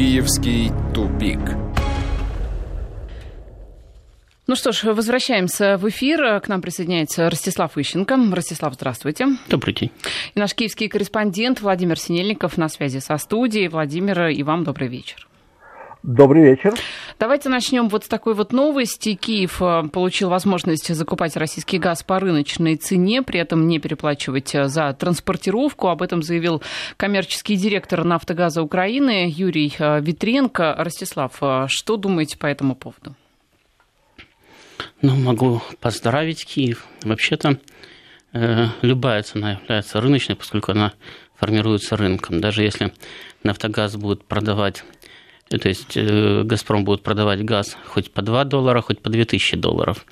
Киевский тупик. Ну что ж, возвращаемся в эфир. К нам присоединяется Ростислав Ищенко. Ростислав, здравствуйте. Добрый день. И наш киевский корреспондент Владимир Синельников на связи со студией. Владимир, и вам добрый вечер. Добрый вечер. Давайте начнем вот с такой вот новости. Киев э, получил возможность закупать российский газ по рыночной цене, при этом не переплачивать э, за транспортировку. Об этом заявил коммерческий директор «Нафтогаза Украины» Юрий э, Витренко. Ростислав, что думаете по этому поводу? Ну, могу поздравить Киев. Вообще-то э, любая цена является рыночной, поскольку она формируется рынком. Даже если «Нафтогаз» будет продавать то есть э, «Газпром» будет продавать газ хоть по 2 доллара, хоть по 2000 долларов.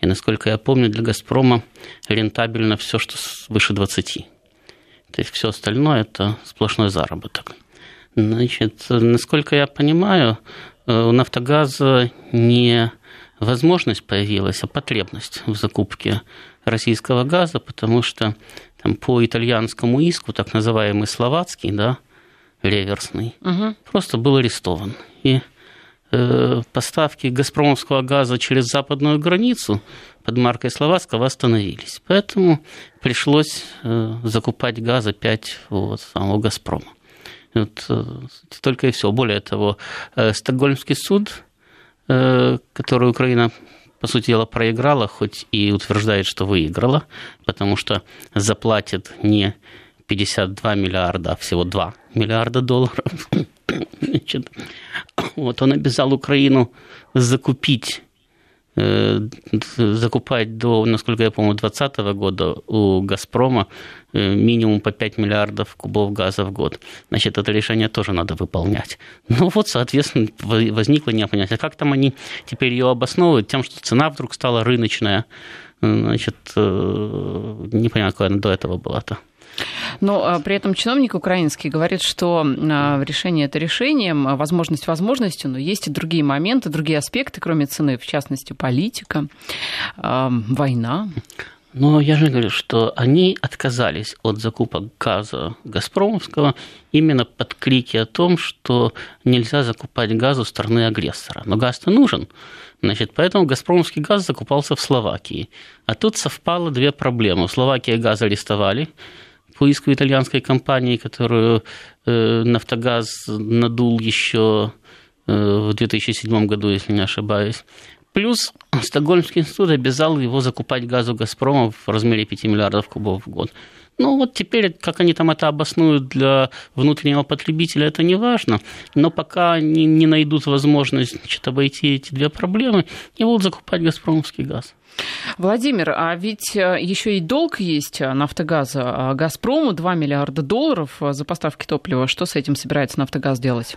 И, насколько я помню, для «Газпрома» рентабельно все, что выше 20. То есть все остальное – это сплошной заработок. Значит, насколько я понимаю, э, у «Нафтогаза» не возможность появилась, а потребность в закупке российского газа, потому что там, по итальянскому иску, так называемый словацкий, да, реверсный, угу. просто был арестован. И э, поставки газпромовского газа через западную границу под маркой Словацкого остановились. Поэтому пришлось э, закупать газ опять у самого «Газпрома». Вот, э, только и все. Более того, э, Стокгольмский суд, э, который Украина по сути дела, проиграла, хоть и утверждает, что выиграла, потому что заплатит не 52 миллиарда, а всего 2 миллиарда долларов. Значит, вот он обязал Украину закупить э, закупать до, насколько я помню, 2020 года у «Газпрома» э, минимум по 5 миллиардов кубов газа в год. Значит, это решение тоже надо выполнять. Ну вот, соответственно, возникло неопонятие. Как там они теперь ее обосновывают? Тем, что цена вдруг стала рыночная. Значит, э, непонятно, какая она до этого была-то. Но а, при этом чиновник украинский говорит, что а, решение это решением, а возможность возможностью, но есть и другие моменты, другие аспекты, кроме цены, в частности, политика, война. Но я же говорю, что они отказались от закупок газа Газпромовского именно под крики о том, что нельзя закупать газ у страны агрессора. Но газ-то нужен. Значит, поэтому газпромовский газ закупался в Словакии. А тут совпало две проблемы. В Словакии газ арестовали, по иску итальянской компании, которую э, «Нафтогаз» надул еще э, в 2007 году, если не ошибаюсь. Плюс Стокгольмский институт обязал его закупать газу «Газпрома» в размере 5 миллиардов кубов в год. Ну вот теперь, как они там это обоснуют для внутреннего потребителя, это не важно. Но пока они не найдут возможность значит, обойти эти две проблемы, не будут закупать «Газпромовский» газ. Владимир, а ведь э, еще и долг есть Нафтогаза. Газпрому 2 миллиарда долларов за поставки топлива. Что с этим собирается Нафтогаз делать?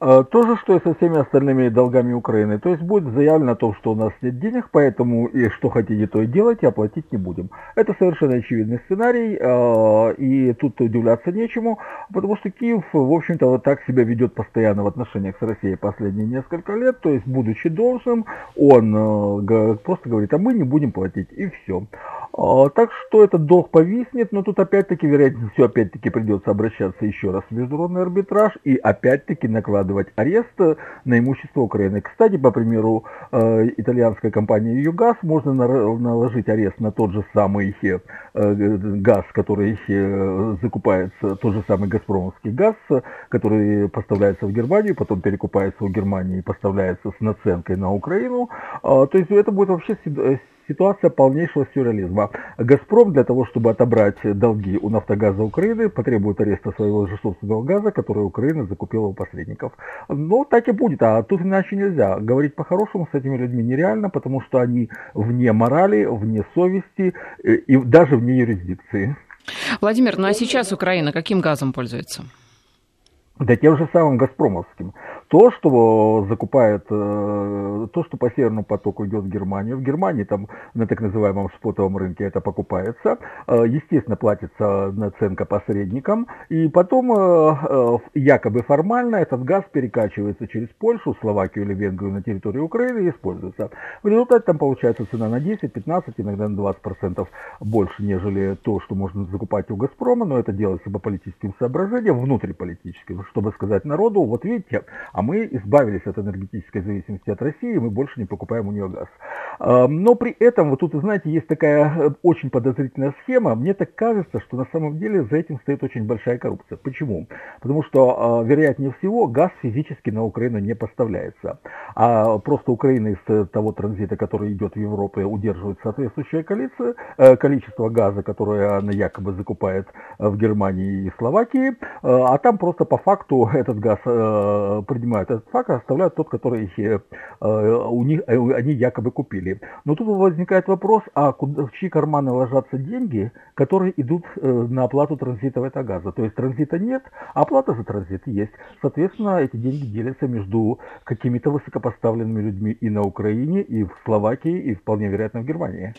А, то же, что и со всеми остальными долгами Украины. То есть будет заявлено о том, что у нас нет денег, поэтому и что хотите, то и делайте, оплатить не будем. Это совершенно очевидный сценарий, а, и тут удивляться нечему, потому что Киев, в общем-то, вот так себя ведет постоянно в отношениях с Россией последние несколько лет. То есть, будучи должным, он а, просто говорит, а мы не будем платить, и все. А, так что этот долг повиснет, но тут опять-таки, вероятнее всего, опять-таки придется обращаться еще раз в международный арбитраж и опять-таки накладывать арест на имущество Украины. Кстати, по примеру э, итальянской компании «Югаз» можно наложить арест на тот же самый э, газ, который э, закупается, тот же самый «Газпромовский» газ, который поставляется в Германию, потом перекупается у Германии и поставляется с наценкой на Украину. А, то есть это будет вообще ситуация полнейшего сюрреализма. «Газпром» для того, чтобы отобрать долги у «Нафтогаза Украины», потребует ареста своего же собственного газа, который Украина закупила у посредников. Но так и будет, а тут иначе нельзя. Говорить по-хорошему с этими людьми нереально, потому что они вне морали, вне совести э, и даже вне юрисдикции. Владимир, ну а сейчас Украина каким газом пользуется? Да тем же самым «Газпромовским». То, что закупает, то, что по Северному потоку идет в Германию. В Германии там на так называемом спотовом рынке это покупается. Естественно, платится наценка посредникам. И потом якобы формально этот газ перекачивается через Польшу, Словакию или Венгрию на территорию Украины и используется. В результате там получается цена на 10, 15, иногда на 20% больше, нежели то, что можно закупать у Газпрома, но это делается по политическим соображениям, внутриполитическим, чтобы сказать народу, вот видите, а мы избавились от энергетической зависимости от России, мы больше не покупаем у нее газ. Но при этом, вот тут, знаете, есть такая э, очень подозрительная схема, мне так кажется, что на самом деле за этим стоит очень большая коррупция. Почему? Потому что, а, вероятнее всего, газ физически на Украину не поставляется, а просто Украина из того транзита, который идет в Европу, удерживает соответствующее количество, э, количество газа, которое она якобы закупает в Германии и Словакии, э, а там просто по факту этот газ э, принимают этот факт, оставляют тот, который у них, они якобы купили. Но тут возникает вопрос, а куда, в чьи карманы ложатся деньги, которые идут на оплату транзита этого газа? То есть транзита нет, а оплата за транзит есть. Соответственно, эти деньги делятся между какими-то высокопоставленными людьми и на Украине, и в Словакии, и вполне вероятно в Германии.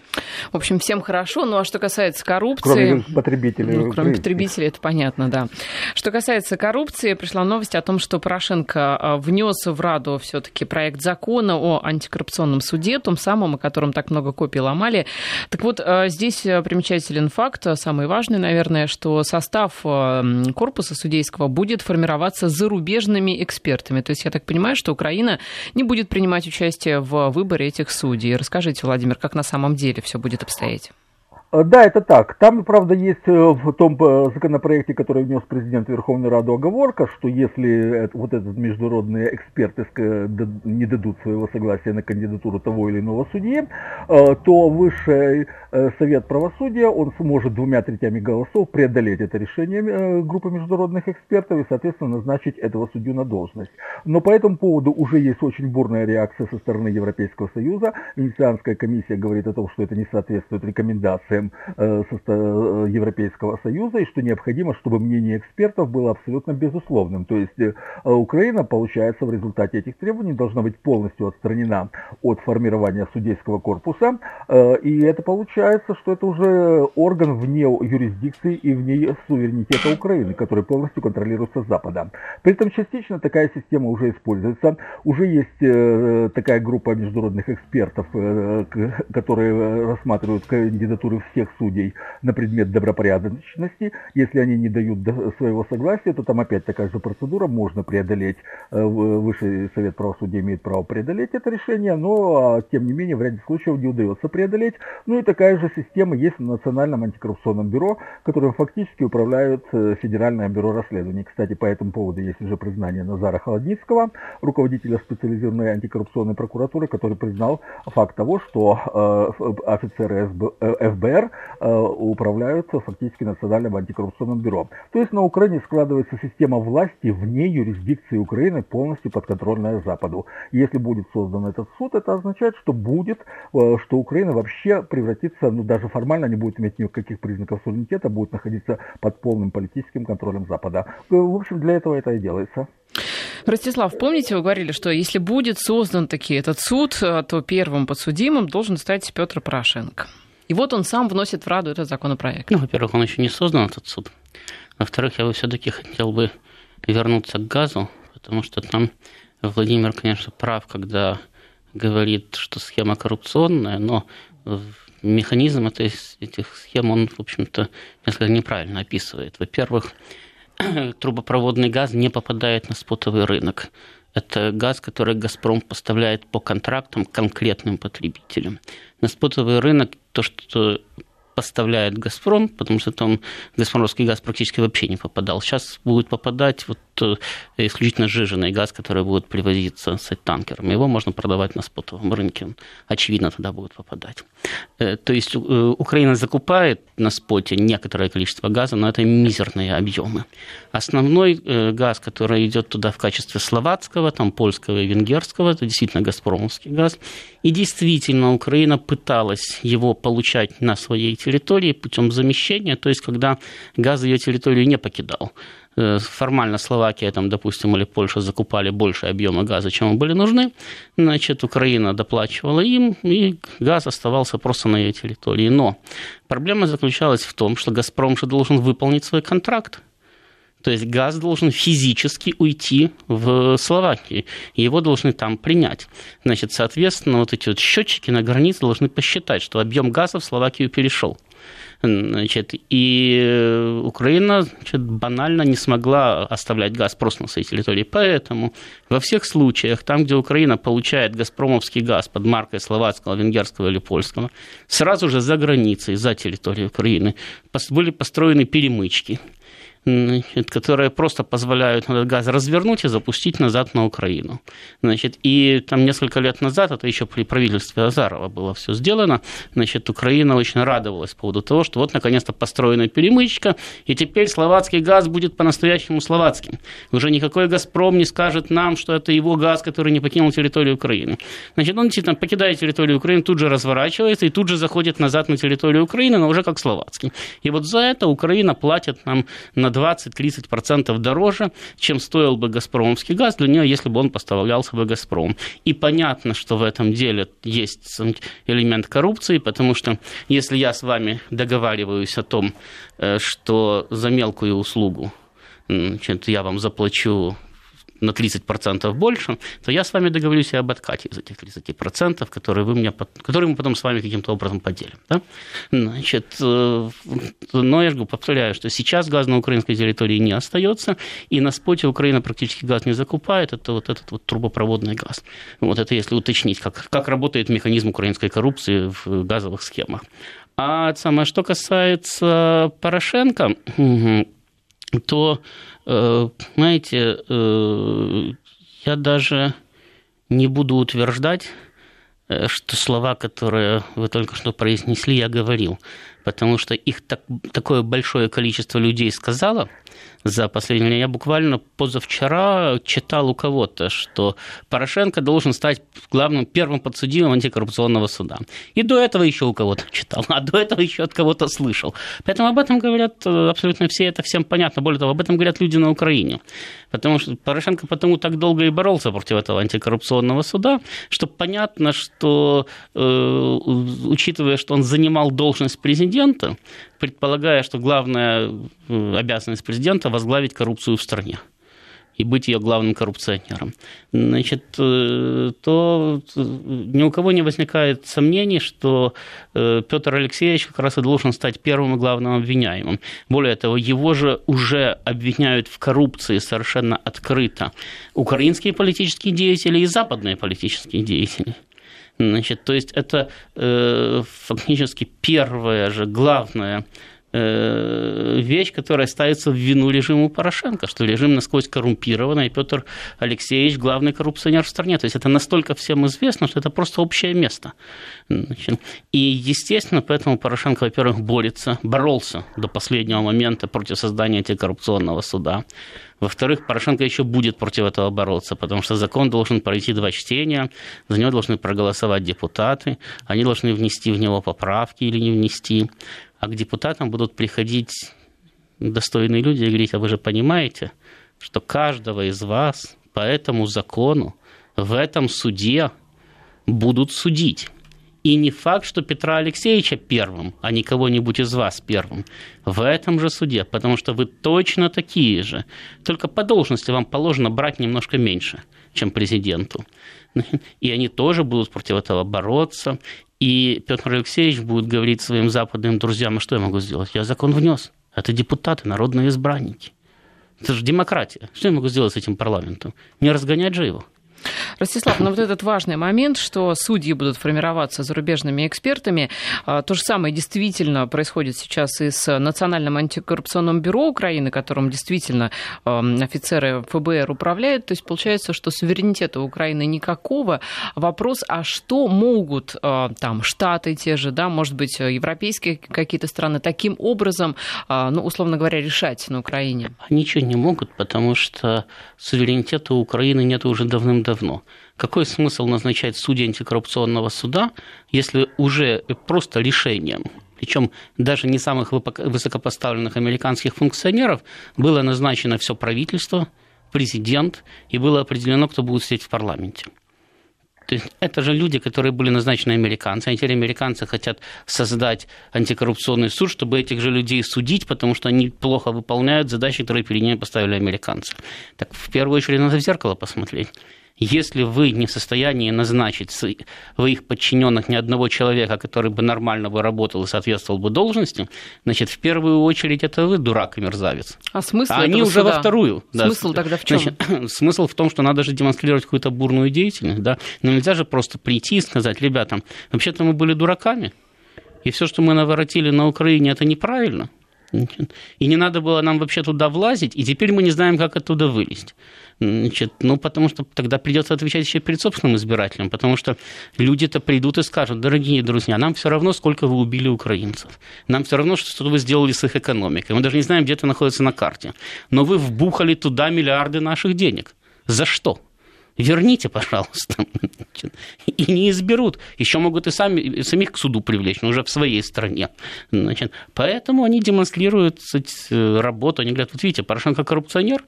В общем, всем хорошо. Ну а что касается коррупции... Кроме потребителей. Ну, кроме потребителей, это понятно, да. Что касается коррупции, пришла новость о том, что Порошенко внес в Раду все-таки проект закона о антикоррупционном суде, том самом, о котором так много копий ломали. Так вот, а, здесь примечателен факт, самый важный, наверное, что состав корпуса судейского будет формироваться зарубежными экспертами. То есть я так понимаю, что Украина не будет принимать участие в выборе этих судей. Расскажите, Владимир, как на самом деле все будет обстоять? Э, да, это так. Там, правда, есть э, в том э, законопроекте, который внес президент Верховной Рады, оговорка, что если вот этот международные эксперты не дадут своего согласия на кандидатуру того или иного судьи, то Высший Совет Правосудия, он сможет двумя третями голосов преодолеть это решение группы международных экспертов и, соответственно, назначить этого судью на должность. Но по этому поводу уже есть очень бурная реакция со стороны Европейского Союза. Венецианская комиссия говорит о том, что это не соответствует рекомендациям позициям э, э, Европейского Союза и что необходимо, чтобы мнение экспертов было абсолютно безусловным. То есть э, Украина, получается, в результате этих требований должна быть полностью отстранена от формирования судейского корпуса. И это получается, что это уже орган вне юрисдикции и вне суверенитета Украины, который полностью контролируется Западом. При этом частично такая система уже используется. Уже есть такая группа международных экспертов, которые рассматривают кандидатуры всех судей на предмет добропорядочности. Если они не дают своего согласия, то там опять такая же процедура, можно преодолеть, э, Высший Совет Правосудия имеет право преодолеть это решение, но а, тем не менее в ряде случаев не удается преодолеть. Ну и такая же система есть в Национальном антикоррупционном бюро, которым фактически управляют э, Федеральное бюро расследований. Кстати, по этому поводу есть уже признание Назара Холодницкого, руководителя специализированной антикоррупционной прокуратуры, который признал факт того, что э, офицеры ФБР ФБР э, управляются фактически Национальным антикоррупционным бюро. То есть на Украине складывается система власти вне юрисдикции Украины, полностью подконтрольная Западу. Если будет создан этот суд, это означает, что будет, э, что Украина вообще превратится, ну даже формально не будет иметь никаких признаков суверенитета, будет находиться под полным политическим контролем Запада. Э, в общем, для этого это и делается. Ростислав, помните, вы говорили, что если будет создан таки этот суд, то первым подсудимым должен стать Петр Порошенко. И вот он сам вносит в Раду этот законопроект. Ну, во-первых, он еще не создан, этот суд. Во-вторых, я бы все-таки хотел бы вернуться к газу, потому что там Владимир, конечно, прав, когда говорит, что схема коррупционная, но механизм этой, этих схем он, в общем-то, несколько неправильно описывает. Во-первых, трубопроводный газ не попадает на спотовый рынок. Это газ, который «Газпром» поставляет по контрактам конкретным потребителям. На спотовый рынок то, что поставляет «Газпром», потому что там «Газпромовский» газ практически вообще не попадал. Сейчас будет попадать вот исключительно сжиженный газ, который будет привозиться с танкером. Его можно продавать на спотовом рынке, очевидно, туда будет попадать. Э, то есть э, Украина закупает на споте некоторое количество газа, но это мизерные объемы. Основной газ, который идет туда в качестве словацкого, там польского и венгерского, это действительно газпромовский газ. И действительно Украина пыталась его получать на своей территории путем замещения, то есть когда газ ее территорию не покидал. Э, формально Словакия, там, допустим, или Польша закупали больше объема газа, чем им были нужны, значит, Украина доплачивала им, и газ оставался просто на ее территории. Но проблема заключалась в том, что «Газпром» же должен выполнить свой контракт. То есть газ должен физически уйти в Словакию, его должны там принять. Значит, соответственно, вот эти вот счетчики на границе должны посчитать, что объем газа в Словакию перешел. Значит, и Украина значит, банально не смогла оставлять газ просто на своей территории. Поэтому во всех случаях, там, где Украина получает газпромовский газ под маркой словацкого, венгерского или польского, сразу же за границей, за территорией Украины, были построены перемычки которые просто позволяют этот газ развернуть и запустить назад на Украину. Значит, и там несколько лет назад, это еще при правительстве Азарова было все сделано, значит, Украина очень радовалась по поводу того, что вот наконец-то построена перемычка, и теперь словацкий газ будет по-настоящему словацким. Уже никакой «Газпром» не скажет нам, что это его газ, который не покинул территорию Украины. Значит, он действительно покидает территорию Украины, тут же разворачивается и тут же заходит назад на территорию Украины, но уже как словацкий. И вот за это Украина платит нам на 20-30% дороже, чем стоил бы «Газпромовский газ» для нее, если бы он поставлялся бы «Газпром». И понятно, что в этом деле есть элемент коррупции, потому что если я с вами договариваюсь о том, э, что за мелкую услугу значит, я вам заплачу на 30% больше, то я с вами договорюсь и об откате из этих 30%, которые, вы мне, которые мы потом с вами каким-то образом поделим. Да? Значит, э, но я же повторяю, что сейчас газ на украинской территории не остается, и на споте Украина практически газ не закупает, это вот этот вот трубопроводный газ. Вот это если уточнить, как, как работает механизм украинской коррупции в газовых схемах. А самое, что касается Порошенко, то знаете, э, я даже не буду утверждать, э, что слова, которые вы только что произнесли, я говорил, потому что их так, такое большое количество людей сказало – за последнее время. Я буквально позавчера читал у кого-то, что Порошенко должен стать главным первым подсудимым антикоррупционного суда. И до этого еще у кого-то читал, а до этого еще от кого-то слышал. Поэтому об этом говорят э, абсолютно все, это всем понятно. Более того, об этом говорят люди на Украине. Потому что Порошенко потому так долго и боролся против этого антикоррупционного суда, что понятно, что э, учитывая, что он занимал должность президента, предполагая, что главная э, обязанность президента – возглавить коррупцию в стране и быть ее главным коррупционером, значит, э, то э, ни у кого не возникает сомнений, что Петр Алексеевич как раз и должен стать первым и главным обвиняемым. Более того, его же уже обвиняют в коррупции совершенно открыто украинские политические деятели и западные политические деятели. Значит, то есть это э, фактически первая же главная э, вещь, которая ставится в вину режиму Порошенко, что режим насквозь коррумпированный, и Петр Алексеевич главный коррупционер в стране. То есть это настолько всем известно, что это просто общее место. Значит, и, естественно, поэтому Порошенко, во-первых, борется, боролся до последнего момента против создания антикоррупционного суда. Во-вторых, Порошенко еще будет против этого бороться, потому что закон должен пройти два чтения, за него должны проголосовать депутаты, они должны внести в него поправки или не внести. А к депутатам будут приходить достойные люди и говорить, а вы же понимаете, что каждого из вас по этому закону в этом суде будут судить. И не факт, что Петра Алексеевича первым, а не кого-нибудь из вас первым, в этом же суде, потому что вы точно такие же. Только по должности вам положено брать немножко меньше, чем президенту. И они тоже будут против этого бороться. И Петр Алексеевич будет говорить своим западным друзьям, а что я могу сделать? Я закон внес. Это депутаты, народные избранники. Это же демократия. Что я могу сделать с этим парламентом? Не разгонять же его. Ростислав, ну вот этот важный момент, что судьи будут формироваться зарубежными экспертами, а, то же самое действительно происходит сейчас и с Национальным антикоррупционным бюро Украины, которым действительно офицеры ФБР управляют. То есть получается, что суверенитета Украины никакого. Вопрос, а что могут а, там Штаты те же, да, может быть, европейские какие-то страны таким образом, а, ну, условно говоря, решать на Украине? Ничего не могут, потому что суверенитета Украины нет уже давным-давно давно. Какой смысл назначать судей антикоррупционного суда, если уже просто решением причем даже не самых высокопоставленных американских функционеров, было назначено все правительство, президент, и было определено, кто будет сидеть в парламенте. То есть это же люди, которые были назначены американцами, а теперь американцы хотят создать антикоррупционный суд, чтобы этих же людей судить, потому что они плохо выполняют задачи, которые перед ними поставили американцы. Так в первую очередь надо в зеркало посмотреть. Если вы не в состоянии назначить своих подчиненных ни одного человека, который бы нормально бы работал и соответствовал бы должности, значит, в первую очередь это вы дурак и мерзавец. А смысл а они уже суда? во вторую. Смысл да. тогда в чем? Значит, смысл в том, что надо же демонстрировать какую-то бурную деятельность, да. Но нельзя же просто прийти и сказать, ребята, вообще-то мы были дураками, и все, что мы наворотили на Украине, это неправильно. И не надо было нам вообще туда влазить, и теперь мы не знаем, как оттуда вылезть. Значит, ну, потому что тогда придется отвечать еще перед собственным избирателем, потому что люди-то придут и скажут, дорогие друзья, нам все равно, сколько вы убили украинцев. Нам все равно, что вы сделали с их экономикой. Мы даже не знаем, где это находится на карте. Но вы вбухали туда миллиарды наших денег. За что? верните, пожалуйста. И не изберут. Еще могут и сами, самих к суду привлечь, но уже в своей стране. Значит, поэтому они демонстрируют работу. Они говорят, вот видите, Порошенко коррупционер,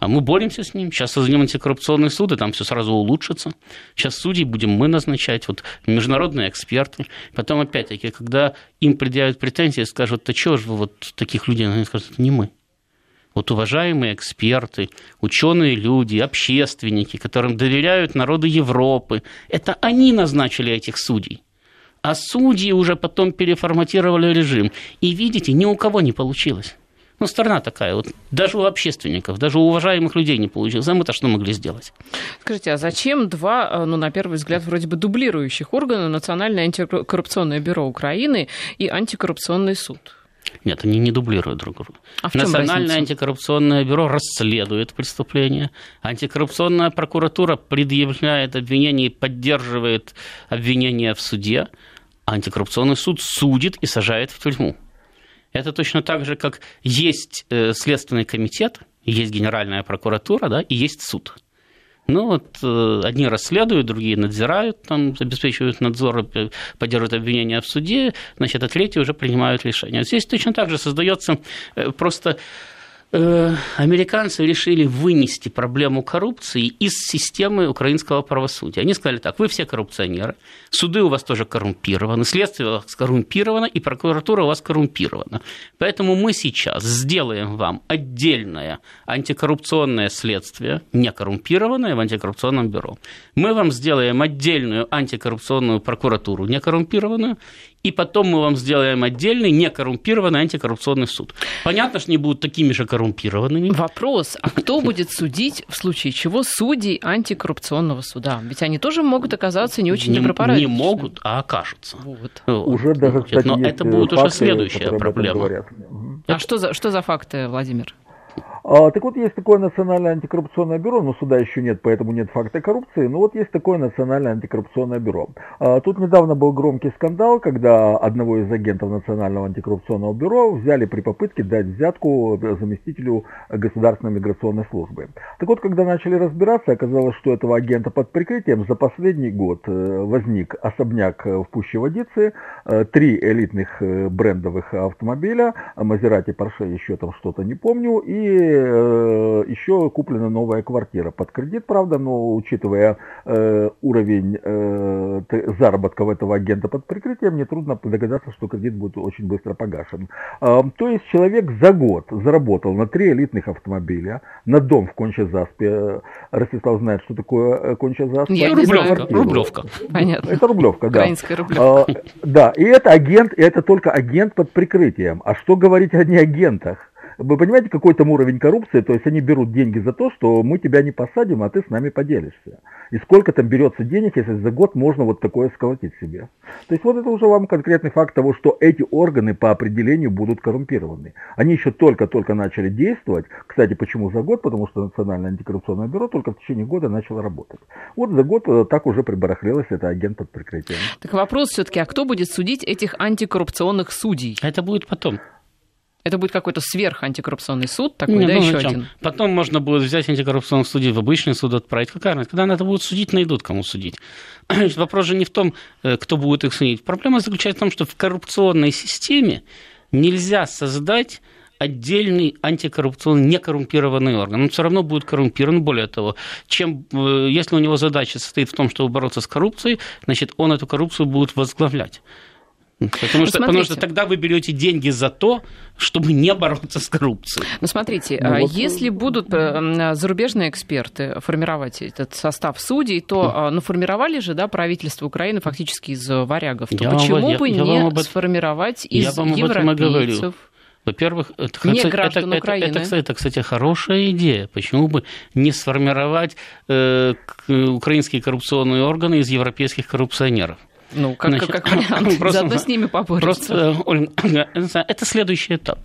а мы боремся с ним. Сейчас создадим антикоррупционный суд, и там все сразу улучшится. Сейчас судей будем мы назначать, вот международные эксперты. Потом, опять-таки, когда им предъявят претензии, скажут, да чего же вы вот таких людей, они скажут, это не мы вот уважаемые эксперты, ученые люди, общественники, которым доверяют народы Европы, это они назначили этих судей. А судьи уже потом переформатировали режим. И видите, ни у кого не получилось. Ну, страна такая, вот даже у общественников, даже у уважаемых людей не получилось. А мы-то что могли сделать? Скажите, а зачем два, ну, на первый взгляд, вроде бы дублирующих органа, Национальное антикоррупционное бюро Украины и Антикоррупционный суд? Нет, они не дублируют друг друга. А в чем Национальное разница? антикоррупционное бюро расследует преступления. Антикоррупционная прокуратура предъявляет обвинение и поддерживает обвинение в суде. А антикоррупционный суд судит и сажает в тюрьму. Это точно так же, как есть э, Следственный комитет, есть Генеральная прокуратура, да, и есть суд. Ну вот э, одни расследуют, другие надзирают, там, обеспечивают надзор, поддерживают обвинения в суде, значит, а третьи уже принимают решения. Здесь точно так же создается э, просто Э, американцы решили вынести проблему коррупции из системы украинского правосудия. Они сказали так, вы все коррупционеры, суды у вас тоже коррумпированы, следствие у вас коррумпировано, и прокуратура у вас коррумпирована. Поэтому мы сейчас сделаем вам отдельное антикоррупционное следствие, не коррумпированное в антикоррупционном бюро. Мы вам сделаем отдельную антикоррупционную прокуратуру, не коррумпированную, и потом мы вам сделаем отдельный некоррумпированный антикоррупционный суд. Понятно, что они будут такими же коррумпированными. Вопрос, а кто будет судить в случае чего судей антикоррупционного суда? Ведь они тоже могут оказаться не очень добропорядочными. Не могут, а окажутся. Вот. Уже даже, кстати, Но это будет уже следующая проблема. А что за, что за факты, Владимир? А, так вот, есть такое Национальное антикоррупционное бюро, но суда еще нет, поэтому нет факта коррупции, но вот есть такое Национальное антикоррупционное бюро. А, тут недавно был громкий скандал, когда одного из агентов Национального антикоррупционного бюро взяли при попытке дать взятку заместителю Государственной миграционной службы. Так вот, когда начали разбираться, оказалось, что этого агента под прикрытием за последний год э, возник особняк в Пуще Водицы, э, три элитных э, брендовых автомобиля, Мазерати, Порше, еще там что-то не помню, и э, еще куплена новая квартира под кредит, правда, но учитывая э, уровень э, заработков этого агента под прикрытием, мне трудно догадаться, что кредит будет очень быстро погашен. Э, то есть человек за год заработал на три элитных автомобиля, на дом в Конча-Заспе. Ростислав знает, что такое э, Конча-Заспе. Я рублевка, рублевка. Понятно. Это рублевка, да. Украинская рублевка. Да, и это агент, и это только агент под прикрытием. А что говорить о не агентах? Вы понимаете, какой там уровень коррупции? То есть они берут деньги за то, что мы тебя не посадим, а ты с нами поделишься. И сколько там берется денег, если за год можно вот такое сколотить себе. То есть вот это уже вам конкретный факт того, что эти органы по определению будут коррумпированы. Они еще только-только начали действовать. Кстати, почему за год? Потому что Национальное антикоррупционное бюро только в течение года начало работать. Вот за год э, так уже прибарахлилось это агент под прикрытием. Так вопрос все-таки, а кто будет судить этих антикоррупционных судей? Это будет потом. Это будет какой-то сверхантикоррупционный суд такой, Не, да, ну, еще один? Потом можно будет взять антикоррупционный суд в обычный суд отправить. Какая разница? Когда надо будет судить, найдут, кому судить. Вопрос же не в том, э, кто будет их судить. Проблема заключается в том, что в коррупционной системе нельзя создать отдельный антикоррупционный некоррумпированный орган. Он все равно будет коррумпирован. Более того, чем, э, если у него задача состоит в том, чтобы бороться с коррупцией, значит, он эту коррупцию будет возглавлять. Потому что, потому что тогда вы берете деньги за то, чтобы не бороться с коррупцией. Ну, смотрите, ну, а вот... если будут э, зарубежные эксперты формировать этот состав судей, то хм. ну, формировали же да, правительство Украины фактически из варягов. То я почему вам, бы я, не я вам сформировать из я вам европейцев? Во-первых, это, не это, это, это, это, это, кстати, хорошая идея. Почему бы не сформировать э, украинские коррупционные органы из европейских коррупционеров? Ну, как, Значит, как вариант. Просто, Заодно с ними побороться. Просто, это следующий этап.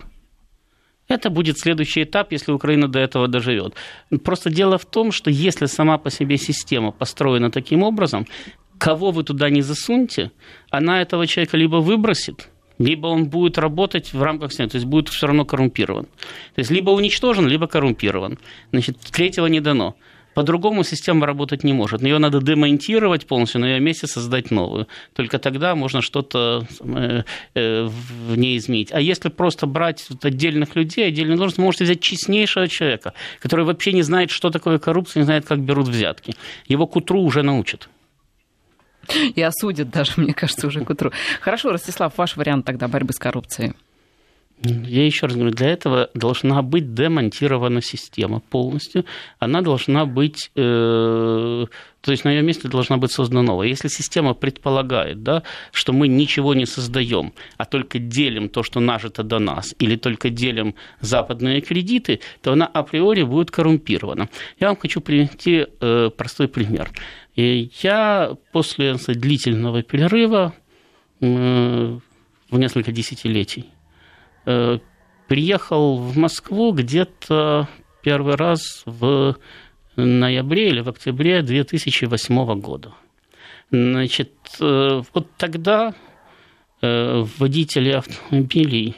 Это будет следующий этап, если Украина до этого доживет. Просто дело в том, что если сама по себе система построена таким образом, кого вы туда не засуньте, она этого человека либо выбросит, либо он будет работать в рамках системы, то есть будет все равно коррумпирован. То есть либо уничтожен, либо коррумпирован. Значит, третьего не дано. По-другому система работать не может. Ее надо демонтировать полностью, на ее месте создать новую. Только тогда можно что-то э, э, в ней изменить. А если просто брать отдельных людей, отдельные должности, можете взять честнейшего человека, который вообще не знает, что такое коррупция, не знает, как берут взятки. Его к утру уже научат. И осудят даже, мне кажется, уже к утру. Хорошо, Ростислав, ваш вариант тогда борьбы с коррупцией. Я еще раз говорю, для этого должна быть демонтирована система полностью. Она должна быть, э, то есть на ее месте должна быть создана новая. Если система предполагает, да, что мы ничего не создаем, а только делим то, что нажито до нас, или только делим западные кредиты, то она априори будет коррумпирована. Я вам хочу привести э, простой пример. И я после длительного перерыва э, в несколько десятилетий приехал в Москву где-то первый раз в ноябре или в октябре 2008 года. Значит, э, вот тогда э, водители автомобилей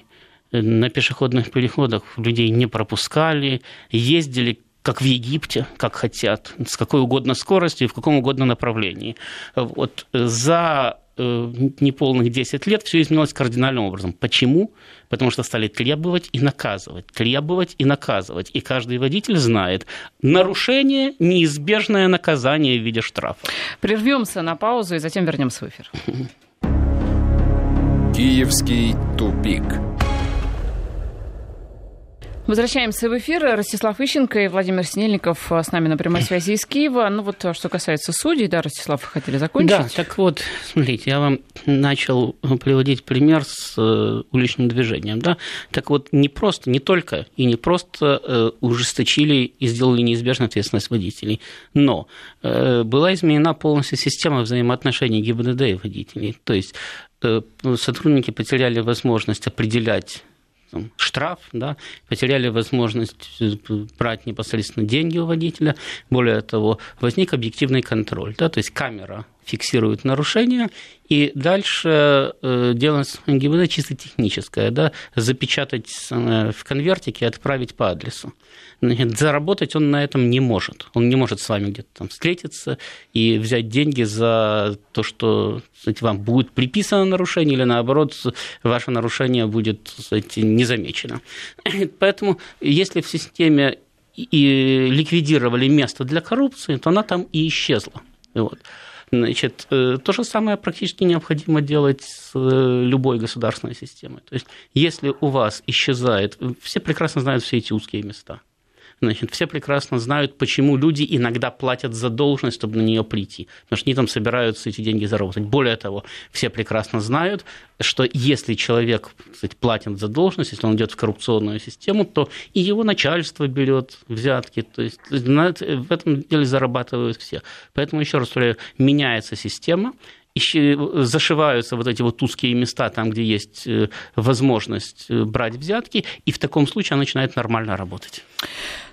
на пешеходных переходах людей не пропускали, ездили как в Египте, как хотят, с какой угодно скоростью, в каком угодно направлении. Вот за Э, неполных 10 лет все изменилось кардинальным образом. Почему? Потому что стали требовать и наказывать, требовать и наказывать. И каждый водитель знает, нарушение – неизбежное наказание в виде штрафа. Прервемся на паузу и затем вернемся в эфир. Киевский тупик. Возвращаемся в эфир. Ростислав Ищенко и Владимир Снельников с нами на прямой связи из Киева. Ну вот, что касается судей, да, Ростислав, хотели закончить? Да, так вот, смотрите, я вам начал приводить пример с э, уличным движением, да. Так вот, не просто, не только и не просто э, ужесточили и сделали неизбежной ответственность водителей, но э, была изменена полностью система взаимоотношений ГИБДД и водителей. То есть сотрудники потеряли возможность определять там, штраф, да, потеряли возможность э, брать непосредственно деньги у водителя. Более того, возник объективный контроль, да, то есть камера фиксирует нарушение, и дальше э, дело ГИБД чисто техническое, да, запечатать э, в конвертике и отправить по адресу. Значит, заработать он на этом не может. Он не может с вами где-то там встретиться и взять деньги за то, что кстати, вам будет приписано нарушение, или наоборот, ваше нарушение будет кстати, незамечено. Поэтому, если в системе и ликвидировали место для коррупции, то она там и исчезла. Вот. Значит, э, то же самое практически необходимо делать с э, любой государственной системой. То есть, если у вас исчезает, все прекрасно знают все эти узкие места. Значит, все прекрасно знают, почему люди иногда платят за должность, чтобы на нее прийти. Потому что они там собираются эти деньги заработать. Более того, все прекрасно знают, что если человек кстати, платит за должность, если он идет в коррупционную систему, то и его начальство берет взятки. То есть в этом деле зарабатывают все. Поэтому, еще раз повторяю, меняется система, зашиваются вот эти вот узкие места, там, где есть э, возможность э, брать взятки, и в таком случае она начинает нормально работать.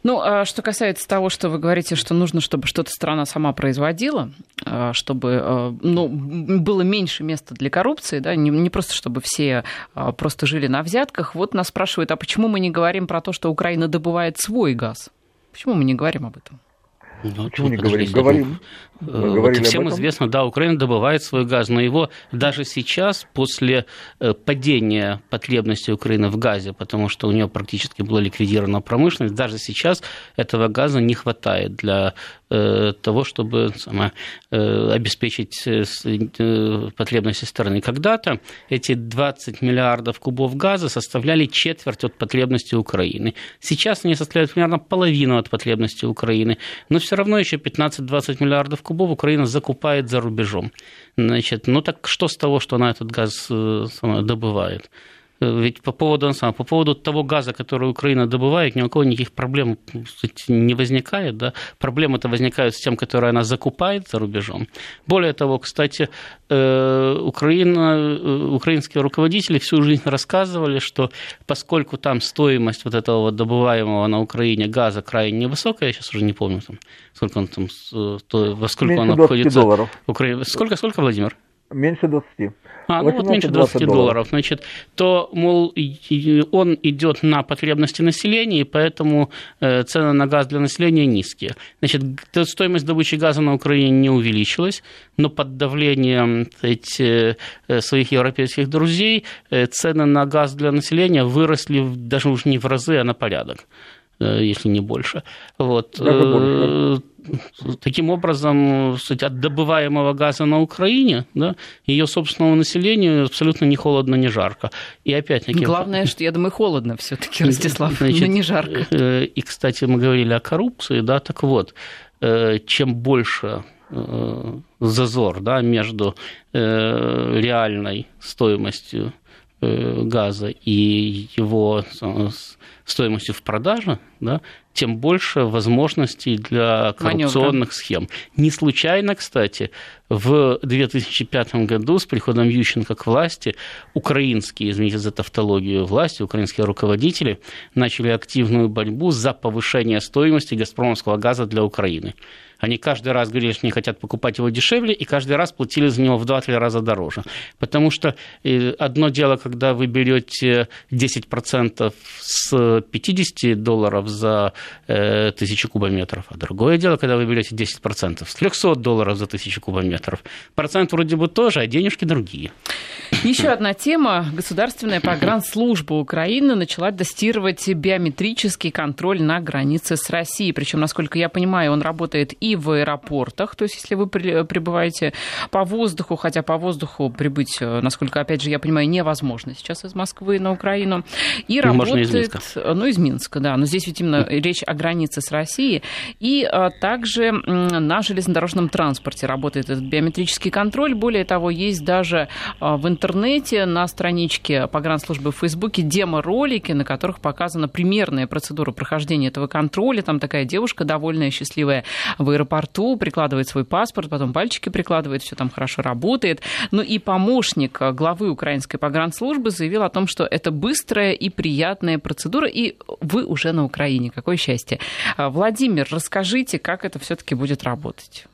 Ну, а что касается того, что вы говорите, что нужно, чтобы что-то страна сама производила, а, чтобы а, ну, было меньше места для коррупции, да, не, не просто чтобы все просто жили на взятках. Вот нас спрашивают, а почему мы не говорим про то, что Украина добывает свой газ? Почему мы не говорим об этом? Ну, Почему не говорим? Говорим. Э, вот всем известно, да, Украина добывает свой газ, но его даже сейчас, после э, падения потребности Украины в газе, потому что у нее практически была ликвидирована промышленность, даже сейчас этого газа не хватает для того, чтобы самое, обеспечить потребности страны. Когда-то эти 20 миллиардов кубов газа составляли четверть от потребности Украины. Сейчас они составляют примерно половину от потребности Украины, но все равно еще 15-20 миллиардов кубов Украина закупает за рубежом. Значит, ну так что с того, что она этот газ э, добывает? Ведь по поводу, по поводу того газа, который Украина добывает, ни у кого никаких проблем не возникает. Да? Проблемы-то возникают с тем, который она закупает за рубежом. Более того, кстати, э, Украина, э, украинские руководители всю жизнь рассказывали, что поскольку там стоимость вот этого вот добываемого на Украине газа крайне невысокая, я сейчас уже не помню, там, сколько он там, то, во сколько он обходится. Долларов. Украине. Сколько, сколько, Владимир? Меньше 20. А, ну вот меньше 20 долларов. долларов, значит, то, мол, он идет на потребности населения, и поэтому э, цены на газ для населения низкие. Значит, стоимость добычи газа на Украине не увеличилась, но под давлением эти, э, своих европейских друзей э, цены на газ для населения выросли даже уже не в разы, а на порядок если не больше. Вот. Больше таким образом, кстати, от добываемого газа на Украине, да, ее собственному населению абсолютно не холодно, не жарко. И опять-таки... Главное, что, я думаю, холодно все таки Ростислав, Значит, но не жарко. Э, и, кстати, мы говорили о коррупции, да, так вот, э, чем больше э, зазор да, между реальной стоимостью газа и его стоимостью в продаже, да, тем больше возможностей для коррупционных Маневра. схем. Не случайно, кстати, в 2005 году с приходом Ющенко к власти украинские, извините за тавтологию власти, украинские руководители начали активную борьбу за повышение стоимости газпромовского газа для Украины. Они каждый раз говорили, что не хотят покупать его дешевле, и каждый раз платили за него в 2-3 раза дороже. Потому что э, одно дело, когда вы берете 10% с 50 долларов за э, тысячу кубометров, а другое дело, когда вы берете 10% с 300 долларов за тысячу кубометров. Процент вроде бы тоже, а денежки другие. Еще одна тема. Государственная погранслужба Украины начала тестировать биометрический контроль на границе с Россией. Причем, насколько я понимаю, он работает и в аэропортах. То есть, если вы прибываете по воздуху, хотя по воздуху прибыть, э, насколько, опять же, я понимаю, невозможно сейчас из Москвы на Украину. И ну, работает... Ну, из Минска, да. Но здесь ведь именно речь о границе с Россией. И а, также на железнодорожном транспорте работает этот биометрический контроль. Более того, есть даже а, в интернете на страничке погранслужбы в Фейсбуке демо-ролики, на которых показана примерная процедура прохождения этого контроля. Там такая девушка довольная, счастливая в аэропорту, прикладывает свой паспорт, потом пальчики прикладывает, все там хорошо работает. Ну и помощник главы украинской погранслужбы заявил о том, что это быстрая и приятная процедура, и вы уже на Украине. Какое счастье. Владимир, расскажите, как это все-таки будет работать?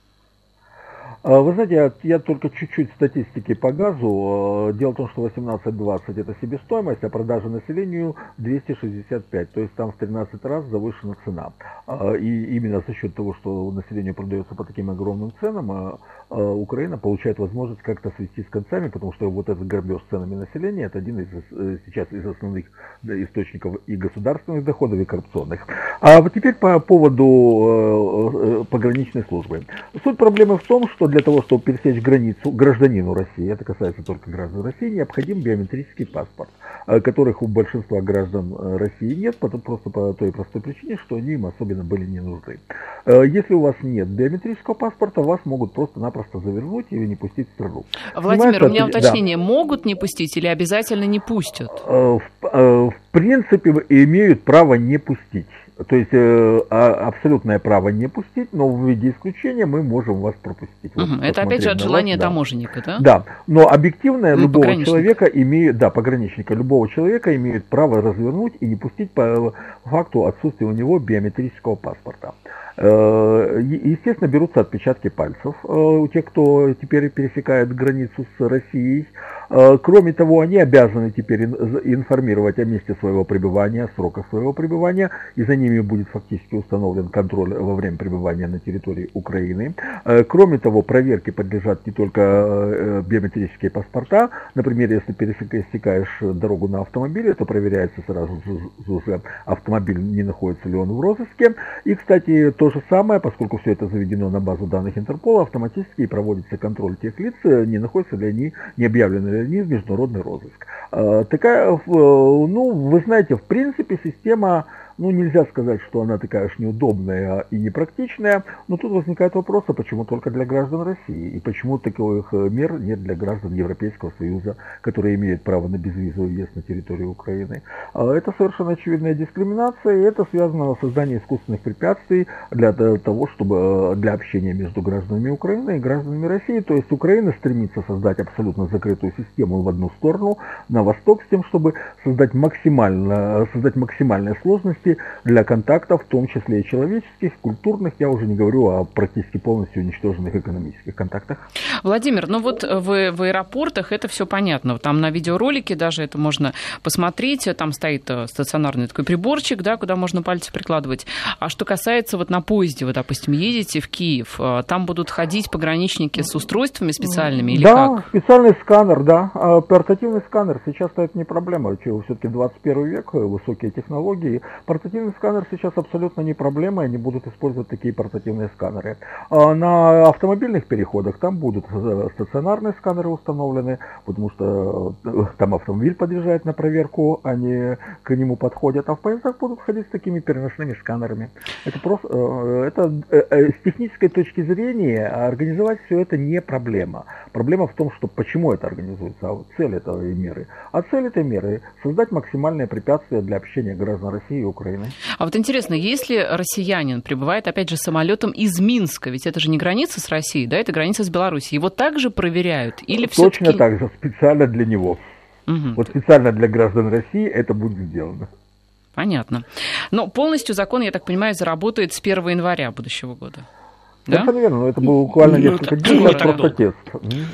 А, вы знаете, я, я только чуть-чуть статистики по газу. А, дело в том, что 18-20 это себестоимость, а продажа населению 265. То есть там в 13 раз завышена цена. А, и именно за счет того, что населению продается по таким огромным ценам, Украина получает возможность как-то свести с концами, потому что вот этот грабеж ценами населения это один из э, сейчас из основных источников и государственных доходов, и коррупционных. А вот теперь по поводу э, э, пограничной службы. Суть проблемы в том, что для того, чтобы пересечь границу гражданину России, это касается только граждан России, необходим биометрический паспорт, э, которых у большинства граждан э, России нет, просто по той простой причине, что они им особенно были не нужны. Э, если у вас нет биометрического паспорта, вас могут просто-напросто завернуть и не пустить в страну. Владимир, Снимается, у меня уточнение. Да. Могут не пустить или обязательно не пустят? В, в принципе, имеют право не пустить. То есть э, а, абсолютное право не пустить, но в виде исключения мы можем вас пропустить. Угу. Вот, Это опять же от желания вас, таможенника, да? Да, но объективное ну, любого человека имеет, да, пограничника, любого человека имеет право развернуть и не пустить по факту отсутствия у него биометрического паспорта. Э, естественно, берутся отпечатки пальцев э, у тех, кто теперь пересекает границу с Россией. Э, кроме того, они обязаны теперь информировать о месте своего пребывания, о сроках своего пребывания, и за ними будет фактически установлен контроль во время пребывания на территории Украины. Кроме того, проверке подлежат не только биометрические паспорта. Например, если пересекаешь дорогу на автомобиле, то проверяется сразу уже автомобиль, не находится ли он в розыске. И, кстати, то же самое, поскольку все это заведено на базу данных Интерпола, автоматически проводится контроль тех лиц, не находятся ли они, не объявлены ли они в международный розыск. А, такая, э, ну, вы знаете, в принципе, система ну, нельзя сказать, что она такая уж неудобная и непрактичная, но тут возникает вопрос, а почему только для граждан России? И почему таких э, мер нет для граждан Европейского Союза, которые имеют право на безвизовый въезд на территорию Украины? А это совершенно очевидная дискриминация, и это связано с созданием искусственных препятствий для того, чтобы э, для общения между гражданами Украины и гражданами России. То есть Украина стремится создать абсолютно закрытую систему в одну сторону, на восток, с тем, чтобы создать максимально, создать максимальные сложности возможности для контактов, в том числе и человеческих, культурных, я уже не говорю о практически полностью уничтоженных экономических контактах. Владимир, ну вот в, в аэропортах это все понятно. Там на видеоролике даже это можно посмотреть. Там стоит э, стационарный такой приборчик, да, куда можно пальцы прикладывать. А что касается вот на поезде, вы, допустим, едете в Киев, э, там будут ходить пограничники с устройствами специальными или да, как? специальный сканер, да. А портативный сканер сейчас это не проблема. Все-таки 21 век, высокие технологии портативный сканер сейчас абсолютно не проблема, они будут использовать такие портативные сканеры. А на автомобильных переходах там будут э, стационарные сканеры установлены, потому что э, там автомобиль подъезжает на проверку, они к нему подходят, а в поездах будут ходить с такими переносными сканерами. Это просто, э, это с технической точки зрения организовать все это не проблема. Проблема в том, что почему это организуется, а цель этой меры. А цель этой меры создать максимальное препятствие для общения граждан России и Украины Украины. А вот интересно, если россиянин прибывает, опять же, самолетом из Минска, ведь это же не граница с Россией, да, это граница с Беларусью, его также проверяют? Или Точно так же, специально для него. Угу. Вот специально для граждан России это будет сделано. Понятно. Но полностью закон, я так понимаю, заработает с 1 января будущего года. Да? Совершенно верно, но это было буквально ну, несколько дней, это просто тест.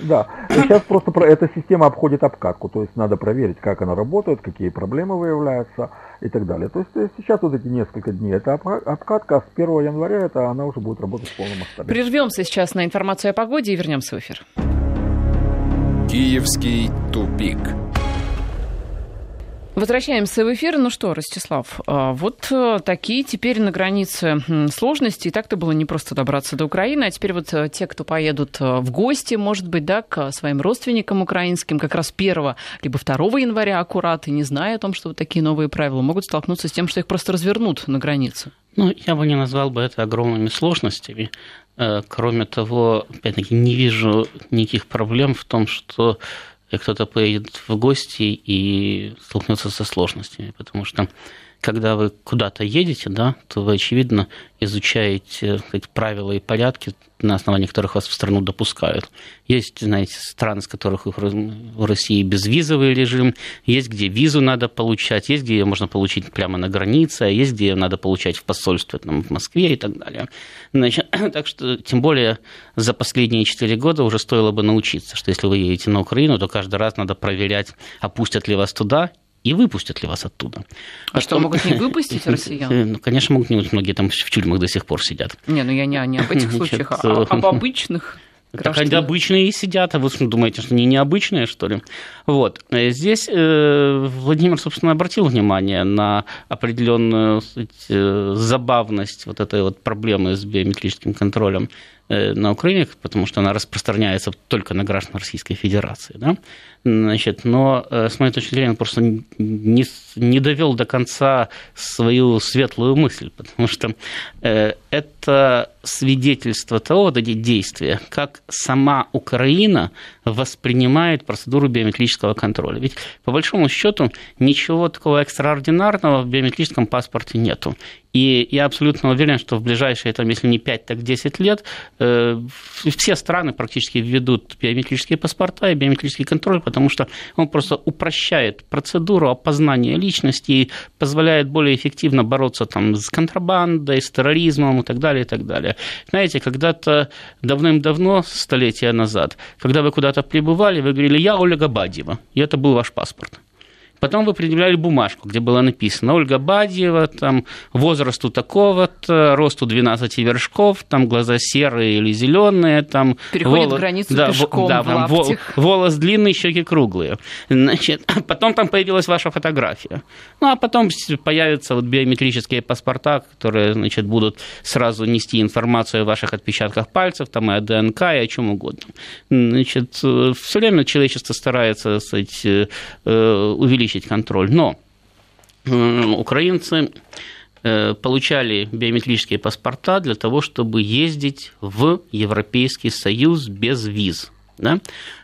Да. И сейчас просто эта система обходит обкатку, то есть надо проверить, как она работает, какие проблемы выявляются и так далее. То есть сейчас вот эти несколько дней это обкатка, а с 1 января это она уже будет работать в полном масштабе. Прервемся сейчас на информацию о погоде и вернемся в эфир. Киевский тупик. Возвращаемся в эфир. Ну что, Ростислав, а, вот э, такие теперь на границе сложности. И так-то было не просто добраться до Украины, а теперь вот э, те, кто поедут э, в гости, может быть, да, к своим родственникам украинским, как раз 1 либо 2 января аккурат, и не зная о том, что вот такие новые правила, могут столкнуться с тем, что их просто развернут на границе. Ну, я бы не назвал бы это огромными сложностями. Кроме того, опять-таки, не вижу никаких проблем в том, что кто-то поедет в гости и столкнется со сложностями, потому что когда вы куда-то едете, да, то вы, очевидно, изучаете сказать, правила и порядки, на основании которых вас в страну допускают. Есть, знаете, страны, с которых в России безвизовый режим, есть, где визу надо получать, есть, где ее можно получить прямо на границе, а есть, где ее надо получать в посольстве там, в Москве и так далее. Значит, так что, тем более, за последние четыре года уже стоило бы научиться, что если вы едете на Украину, то каждый раз надо проверять, опустят ли вас туда и выпустят ли вас оттуда. А Потом... что, могут не выпустить россиян? Э, ну, конечно, могут не Многие там в тюрьмах до сих пор сидят. Не, ну я не, не об этих случаях, а об обычных. Так они обычные и сидят, а вы думаете, что они необычные, что ли? Вот. Э, здесь э, Владимир, собственно, обратил внимание на определенную сказать, забавность вот этой вот проблемы с биометрическим контролем на Украине, потому что она распространяется только на граждан Российской Федерации. Да? Значит, но, э, с моей точки зрения, он просто не, не довел до конца свою светлую мысль, потому что э, это свидетельство того действия, как сама Украина воспринимает процедуру биометрического контроля. Ведь, по большому счету, ничего такого экстраординарного в биометрическом паспорте нету. И я абсолютно уверен, что в ближайшие, там, если не 5, так 10 лет э, все страны практически введут биометрические паспорта и биометрический контроль, потому что он просто упрощает процедуру опознания личности и позволяет более эффективно бороться там, с контрабандой, с терроризмом и так далее, и так далее. Знаете, когда-то давным-давно, столетия назад, когда вы куда-то прибывали, вы говорили, я Ольга Бадьева, и это был ваш паспорт. Потом вы предъявляли бумажку, где было написано Ольга Бадьева, там, возрасту такого-то, росту 12 вершков, там, глаза серые или зеленые, там... Переходит волос, границу да, пешком да, в волос, волос длинный, щеки круглые. Значит, потом там появилась ваша фотография. Ну, а потом появятся вот биометрические паспорта, которые, значит, будут сразу нести информацию о ваших отпечатках пальцев, там, и о ДНК, и о чем угодно. Значит, все время человечество старается, сказать, э, увеличить увеличить контроль. Но украинцы э, получали биометрические паспорта для того, чтобы ездить в Европейский Союз без виз. Да?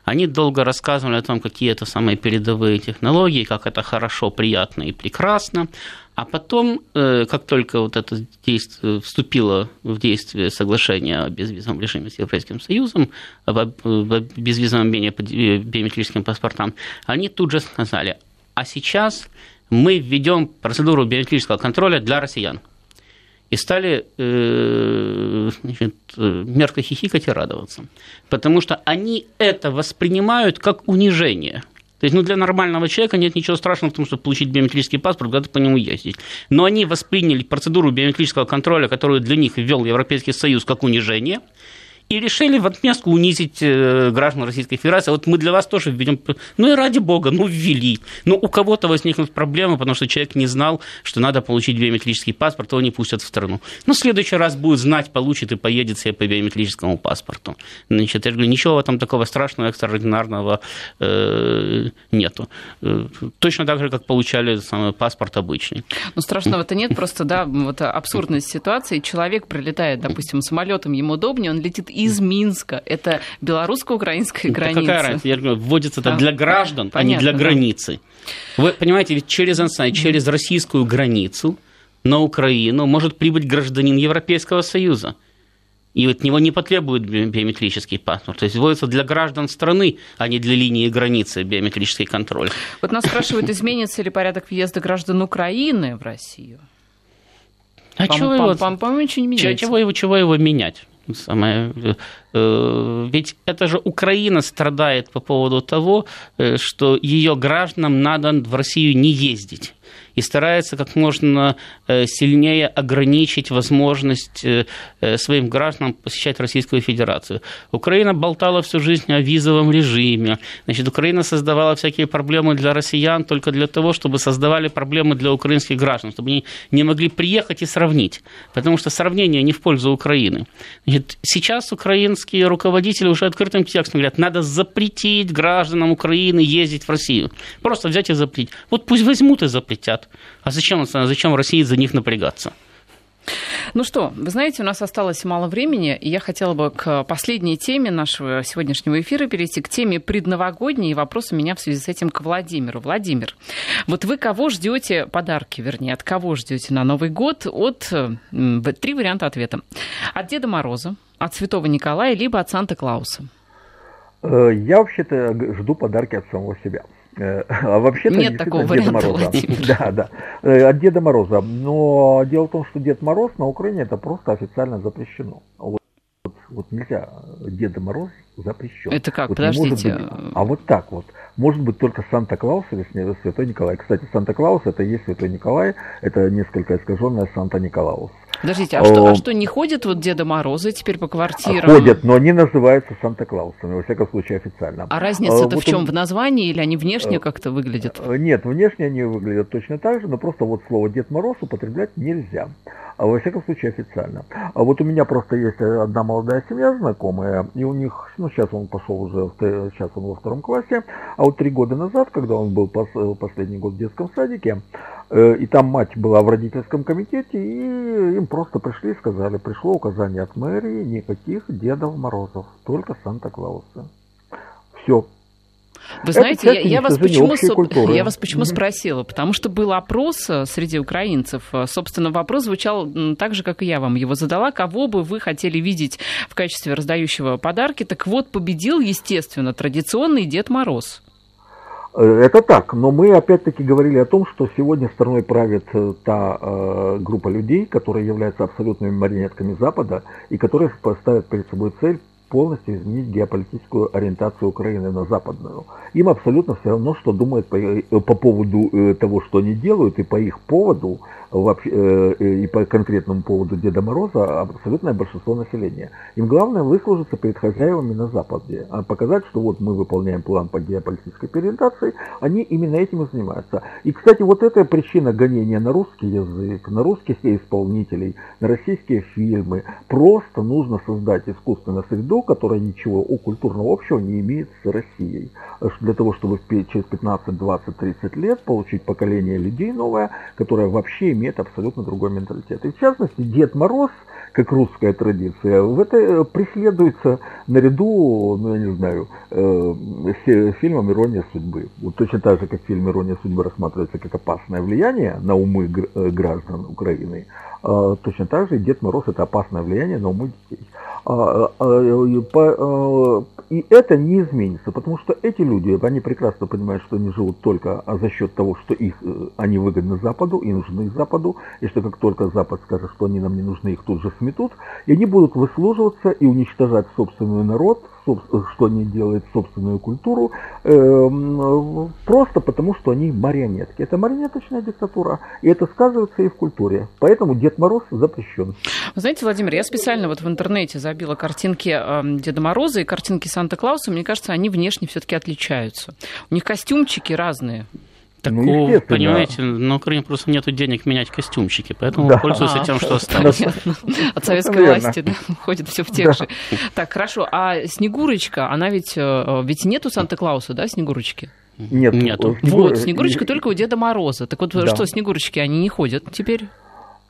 Они долго рассказывали о том, какие это самые передовые технологии, как это хорошо, приятно и прекрасно. А потом, э, как только вот это действие, вступило в действие соглашение о безвизовом режиме с Европейским Союзом, об безвизовом обмене по биометрическим паспортам, они тут же сказали, а сейчас мы введем процедуру биометрического контроля для россиян. И стали э, значит, мерзко хихикать и радоваться. Потому что они это воспринимают как унижение. То есть, ну, для нормального человека нет ничего страшного в том, чтобы получить биометрический паспорт, когда ты по нему ездить. Но они восприняли процедуру биометрического контроля, которую для них ввел Европейский Союз, как унижение – и решили в отместку унизить э, граждан Российской Федерации. Вот мы для вас тоже введем. Ну и ради бога, ну ввели. Ну у кого-то возникнут проблемы, потому что человек не знал, что надо получить биометрический паспорт, его не пустят в страну. Ну в следующий раз будет знать, получит и поедет себе по биометрическому паспорту. Значит, я говорю, ничего в этом такого страшного, экстраординарного э, нету. Э, точно так же, как получали самый паспорт обычный. Ну страшного-то нет, просто, да, вот абсурдность ситуации. Человек прилетает, допустим, самолетом, ему удобнее, он летит из Минска. Это белорусско-украинская ну, граница. Какая разница? Я говорю, вводится это а, для граждан, понятно, а не для границы. Да. Вы понимаете, ведь через, через российскую границу на Украину может прибыть гражданин Европейского Союза. И от него не потребует биометрический паспорт. То есть вводится для граждан страны, а не для линии границы биометрический контроль. Вот нас спрашивают, изменится ли порядок въезда граждан Украины в Россию? А чего его, по-моему, ничего не меняется. Чего его, чего его менять? Самое, э, ведь это же Украина страдает по поводу того, э, что ее гражданам надо в Россию не ездить и старается как можно э, сильнее ограничить возможность э, э, своим гражданам посещать Российскую Федерацию. Украина болтала всю жизнь о визовом режиме. Значит, Украина создавала всякие проблемы для россиян только для того, чтобы создавали проблемы для украинских граждан, чтобы они не могли приехать и сравнить. Потому что сравнение не в пользу Украины. Значит, сейчас украинские руководители уже открытым текстом говорят, надо запретить гражданам Украины ездить в Россию. Просто взять и запретить. Вот пусть возьмут и запретят хотят. А зачем, зачем России за них напрягаться? Ну что, вы знаете, у нас осталось мало времени, и я хотела бы к последней теме нашего сегодняшнего эфира перейти, к теме предновогодней, и вопрос у меня в связи с этим к Владимиру. Владимир, вот вы кого ждете подарки, вернее, от кого ждете на Новый год? От три варианта ответа. От Деда Мороза, от Святого Николая, либо от Санта-Клауса. Э, я вообще-то жду подарки от самого себя. Э, а вообще-то Нет такого Деда Мороза. Да, да. Э, от Деда Мороза. Но дело в том, что Дед Мороз на Украине это просто официально запрещено. Вот, вот нельзя Деда Мороз запрещен. Это как? Вот Подождите. Быть, а вот так вот. Может быть только Санта-Клаус или Святой Николай. Кстати, Санта-Клаус это и есть Святой Николай, это несколько искаженная Санта-Николаус. Подождите, а что, а что, не ходят вот Деда Морозы теперь по квартирам? Ходят, но они называются Санта-Клаусами, во всяком случае официально. А разница-то а, вот в чем? Он... В названии или они внешне как-то выглядят? Нет, внешне они выглядят точно так же, но просто вот слово Дед Мороз употреблять нельзя. А во всяком случае официально. А вот у меня просто есть одна молодая семья знакомая, и у них, ну сейчас он пошел уже, сейчас он во втором классе, а вот три года назад, когда он был последний год в детском садике, э, и там мать была в родительском комитете, и им просто пришли и сказали, пришло указание от мэрии, никаких Дедов Морозов, только Санта-Клауса. Все, Вы знаете, я, я, вас почему, я вас почему mm-hmm. спросила? Потому что был опрос э, среди украинцев. Э, собственно, вопрос звучал так же, как и я вам его задала. Кого бы вы хотели видеть в качестве раздающего подарки? Так вот, победил, естественно, традиционный Дед Мороз. Э, это так, но мы опять-таки говорили о том, что сегодня страной правит та э, группа людей, которые являются абсолютными марионетками Запада и которые поставят перед собой цель полностью изменить геополитическую ориентацию Украины на западную. Им абсолютно все равно, что думают по, э, по поводу э, того, что они делают, и по их поводу, вообще, э, и по конкретному поводу Деда Мороза абсолютное большинство населения. Им главное выслужиться перед хозяевами на Западе, а показать, что вот мы выполняем план по геополитической ориентации, они именно этим и занимаются. И, кстати, вот эта причина гонения на русский язык, на русских исполнителей, на российские фильмы. Просто нужно создать искусственную среду, которая ничего у культурного общего не имеет с Россией. Для того, чтобы через 15, 20, 30 лет получить поколение людей новое, которое вообще имеет абсолютно другой менталитет. И в частности, Дед Мороз, как русская традиция, в это э, преследуется наряду, ну я не знаю, э, фильмом «Ирония судьбы». Вот точно так же, как фильм «Ирония судьбы» рассматривается как опасное влияние на умы э, граждан Украины, а, точно так же Дед Мороз это опасное влияние на умы детей. А, а, и это не изменится, потому что эти люди, они прекрасно понимают, что они живут только за счет того, что их, э, они выгодны Западу и нужны Западу, и что как только Запад скажет, что они нам не нужны, их тут же сметут, и они будут выслуживаться и уничтожать собственный народ, что они делают собственную культуру, эм, просто потому, что они марионетки. Это марионеточная диктатура, и это сказывается и в культуре. Поэтому Дед Мороз запрещен. Вы знаете, Владимир, я специально вот в интернете забила картинки эм, Деда Мороза и картинки Санта-Клауса. Мне кажется, они внешне все-таки отличаются. У них костюмчики разные. Такого, ну, понимаете, на Украине просто нет денег менять костюмчики, поэтому да. пользуются тем, что осталось. От советской власти да, ходит все в тех же. Так, хорошо. А Снегурочка, она ведь... Э, ведь нету Санта-Клауса, да, Снегурочки? Нет. Нету. Вот, Снегурочка только у Деда Мороза. Так вот, что, Снегурочки, они не ходят теперь?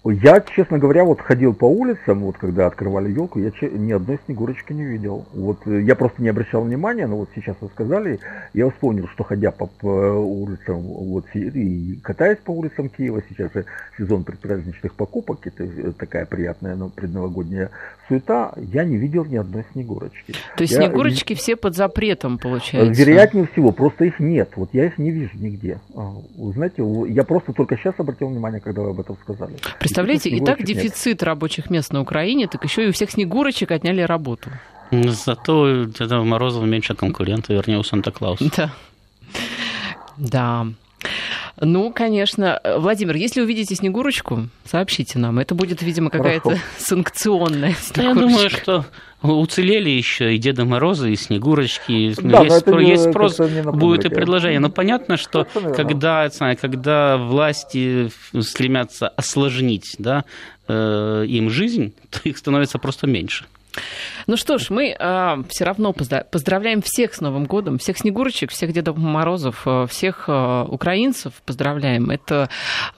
Я, честно говоря, вот ходил по улицам, вот когда открывали елку, я ни одной снегурочки не видел. Вот э, я просто не обращал внимания, но вот сейчас вы сказали, я вспомнил, что ходя по, по улицам, вот и катаясь по улицам Киева, сейчас же сезон предпраздничных покупок, это э, такая приятная, но предновогодняя суета, я не видел ни одной снегурочки. То есть я, снегурочки все под запретом, получается? Вероятнее всего, просто их нет, вот я их не вижу нигде. А, знаете, я просто только сейчас обратил внимание, когда вы об этом сказали. Представляете, и так дефицит нет. рабочих мест на Украине, так еще и у всех снегурочек отняли работу. Зато Деда Морозова меньше конкурентов, вернее, у Санта-Клауса. Да. Да. Ну, конечно. Владимир, если увидите Снегурочку, сообщите нам. Это будет, видимо, какая-то санкционная Снегурочка. Я думаю, что уцелели еще и Деда Мороза, и Снегурочки. Да, есть, спро- есть спрос, будет и предложение. Но понятно, что когда, когда власти стремятся осложнить да, э, им жизнь, то их становится просто меньше. Ну что ж, мы э, все равно поздравляем всех с Новым годом, всех Снегурочек, всех Дедов Морозов, э, всех э, украинцев поздравляем. Это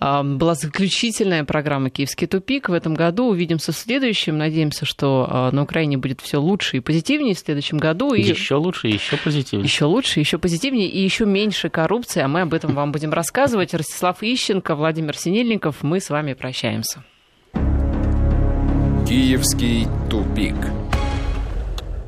э, была заключительная программа «Киевский тупик» в этом году. Увидимся в следующем. Надеемся, что э, на Украине будет все лучше и позитивнее в следующем году. И... Еще лучше, еще позитивнее. Еще лучше, еще позитивнее и еще меньше коррупции. А мы об этом вам будем рассказывать. Ростислав Ищенко, Владимир Синельников. Мы с вами прощаемся. Киевский тупик.